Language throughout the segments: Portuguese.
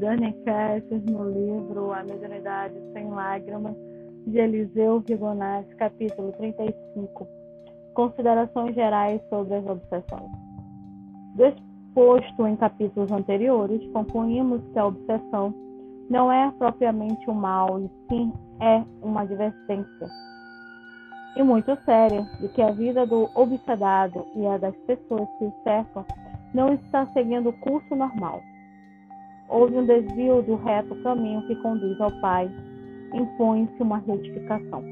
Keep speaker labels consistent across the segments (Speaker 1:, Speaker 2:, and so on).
Speaker 1: Dani Kessler no livro A Mediunidade Sem Lágrimas, de Eliseu Vigonati, capítulo 35. Considerações gerais sobre as obsessões. Do exposto em capítulos anteriores, concluímos que a obsessão não é propriamente um mal, e sim é uma advertência. E muito séria de que a vida do obsedado e a das pessoas que o cercam não está seguindo o curso normal houve um desvio do reto caminho que conduz ao Pai, impõe-se uma retificação.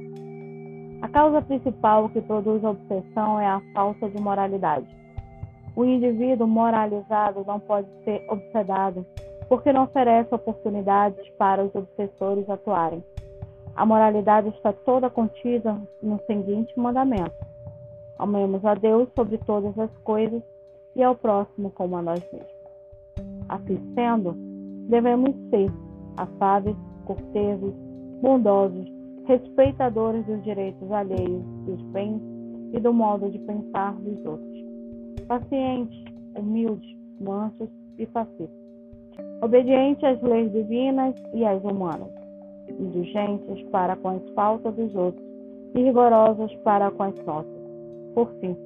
Speaker 1: A causa principal que produz a obsessão é a falta de moralidade. O indivíduo moralizado não pode ser obsedado, porque não oferece oportunidades para os obsessores atuarem. A moralidade está toda contida no seguinte mandamento: amemos a Deus sobre todas as coisas e ao próximo como a nós mesmos. Assim sendo, devemos ser afáveis, corteses, bondosos, respeitadores dos direitos alheios, dos bens e do modo de pensar dos outros, pacientes, humildes, mansos e pacíficos, obedientes às leis divinas e às humanas, indulgentes para com as faltas dos outros e rigorosos para com as nossas. Por fim,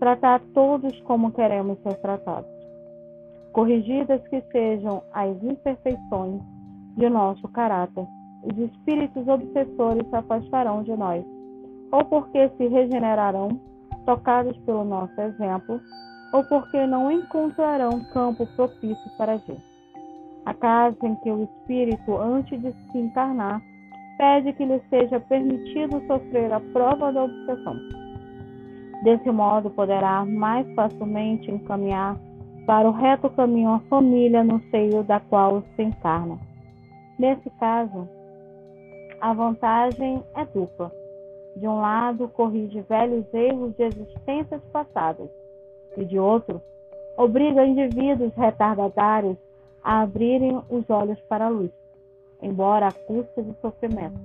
Speaker 1: tratar todos como queremos ser tratados corrigidas que sejam as imperfeições de nosso caráter, os espíritos obsessores se afastarão de nós, ou porque se regenerarão, tocados pelo nosso exemplo, ou porque não encontrarão campo propício para agir. A casa em que o espírito, antes de se encarnar, pede que lhe seja permitido sofrer a prova da obsessão. Desse modo, poderá mais facilmente encaminhar para o reto caminho a família no seio da qual se encarna. Nesse caso, a vantagem é dupla. De um lado, corrige velhos erros de existências passadas, e de outro, obriga indivíduos retardatários a abrirem os olhos para a luz, embora à custa de sofrimento.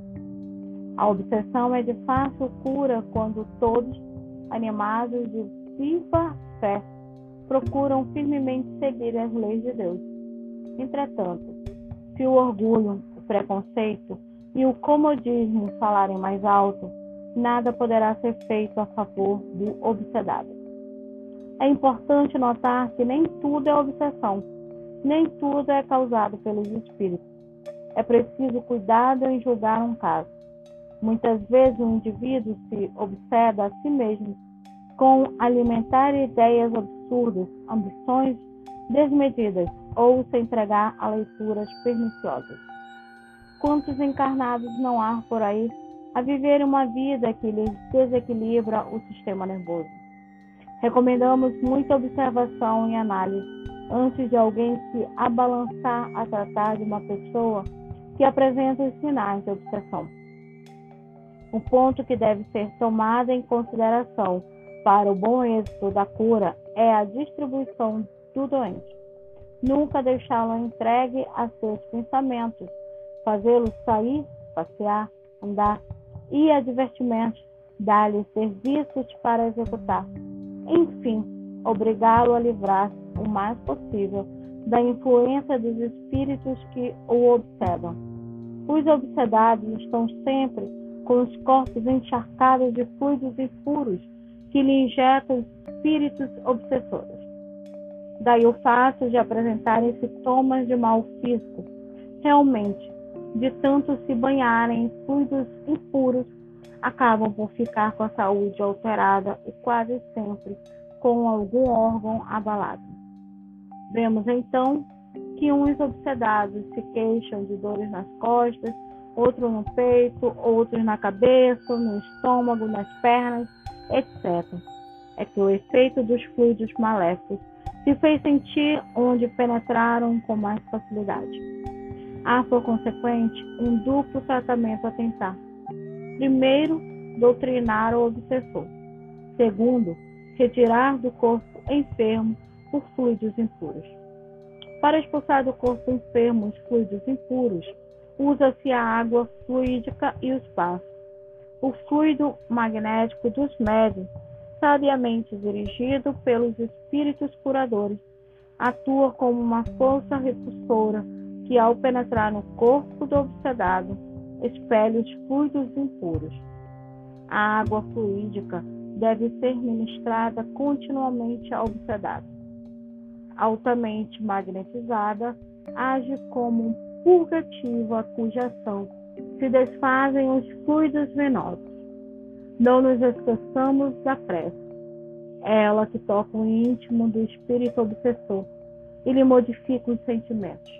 Speaker 1: A obsessão é de fácil cura quando todos, animados de viva fé, procuram firmemente seguir as leis de Deus. Entretanto, se o orgulho, o preconceito e o comodismo falarem mais alto, nada poderá ser feito a favor do obsedado. É importante notar que nem tudo é obsessão, nem tudo é causado pelos espíritos. É preciso cuidado em julgar um caso. Muitas vezes o indivíduo se obseda a si mesmo com alimentar ideias absurdas, ambições desmedidas ou se entregar a leituras perniciosas. Quantos encarnados não há por aí a viver uma vida que lhes desequilibra o sistema nervoso? Recomendamos muita observação e análise antes de alguém se abalançar a tratar de uma pessoa que apresenta sinais de obsessão. Um ponto que deve ser tomado em consideração para o bom êxito da cura é a distribuição do doente. Nunca deixá-lo entregue a seus pensamentos, fazê-lo sair, passear, andar e a dar-lhe serviços para executar. Enfim, obrigá-lo a livrar-se o mais possível da influência dos espíritos que o obsedam. Os obsedados estão sempre com os corpos encharcados de fluidos impuros que lhe injetam espíritos obsessores. Daí o fato de apresentarem sintomas de mal físico. Realmente, de tanto se banharem em fluidos impuros, acabam por ficar com a saúde alterada e quase sempre com algum órgão abalado. Vemos então que uns obsedados se queixam de dores nas costas, outros no peito, outros na cabeça, no estômago, nas pernas, etc. É que o efeito dos fluidos maléficos se fez sentir onde penetraram com mais facilidade. Há, por consequente, um duplo tratamento a tentar. Primeiro, doutrinar o obsessor. Segundo, retirar do corpo enfermo os fluidos impuros. Para expulsar do corpo enfermo os fluidos impuros, usa-se a água fluídica e os passos o fluido magnético dos médios, sabiamente dirigido pelos espíritos curadores, atua como uma força repulsora que ao penetrar no corpo do obsedado, expele os fluidos impuros. A água fluídica deve ser ministrada continuamente ao obsedado. Altamente magnetizada, age como um purgativo a cuja ação se desfazem os fluidos venosos. Não nos esqueçamos da prece. É ela que toca o íntimo do espírito obsessor e lhe modifica os sentimentos.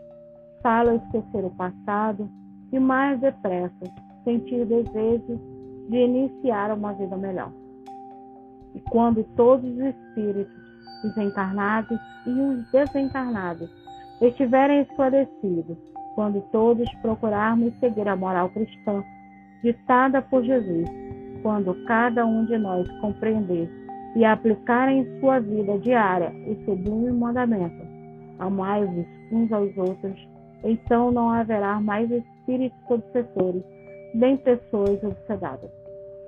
Speaker 1: Fala esquecer o passado e mais depressa sentir desejo de iniciar uma vida melhor. E quando todos os espíritos, os encarnados e os desencarnados, estiverem esclarecidos, quando todos procurarmos seguir a moral cristã ditada por Jesus, quando cada um de nós compreender e aplicar em sua vida diária o sublime mandamento, amai-vos uns aos outros, então não haverá mais espíritos obsessores, nem pessoas obsedadas.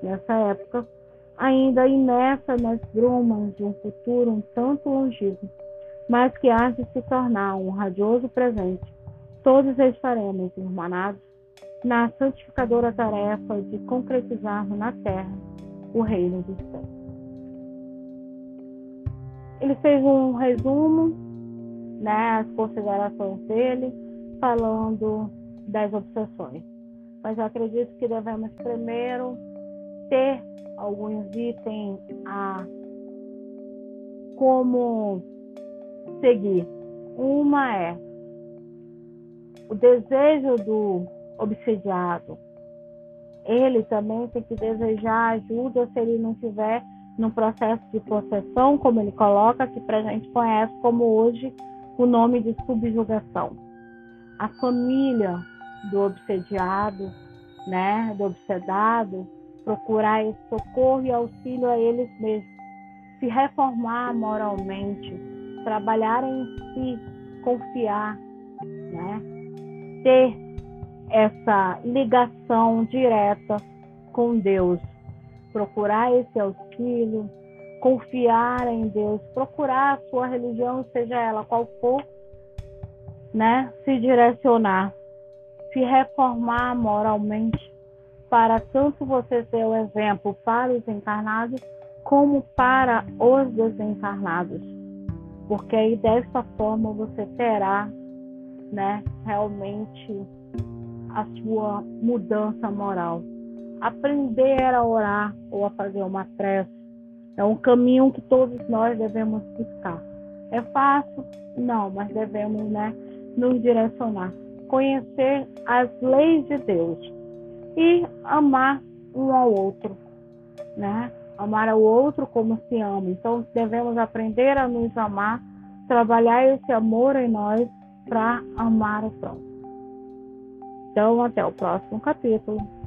Speaker 1: Nessa época, ainda imersa nas brumas de um futuro um tanto longínquo, mas que há de se tornar um radioso presente, todos estaremos irmanados na santificadora tarefa de concretizarmos na terra o reino dos céus. Ele fez um resumo, né, as considerações dele, falando das obsessões. Mas eu acredito que devemos primeiro ter alguns itens a como seguir. Uma é o desejo do obsediado. Ele também tem que desejar ajuda se ele não tiver num processo de possessão, como ele coloca, que para a gente conhece como hoje o nome de subjugação. A família do obsediado, né, do obsedado, procurar esse socorro e auxílio a eles mesmos, se reformar moralmente, trabalhar em si, confiar, né, ter essa ligação direta com Deus, procurar esse auxílio, confiar em Deus, procurar a sua religião, seja ela qual for, né, se direcionar, se reformar moralmente, para tanto você ser o exemplo para os encarnados, como para os desencarnados. Porque aí dessa forma você terá, né, realmente a sua mudança moral. Aprender a orar ou a fazer uma prece é um caminho que todos nós devemos buscar. É fácil? Não, mas devemos, né, nos direcionar. Conhecer as leis de Deus e amar um ao outro, né? Amar ao outro como se ama. Então devemos aprender a nos amar, trabalhar esse amor em nós para amar o próximo. Então até o próximo capítulo.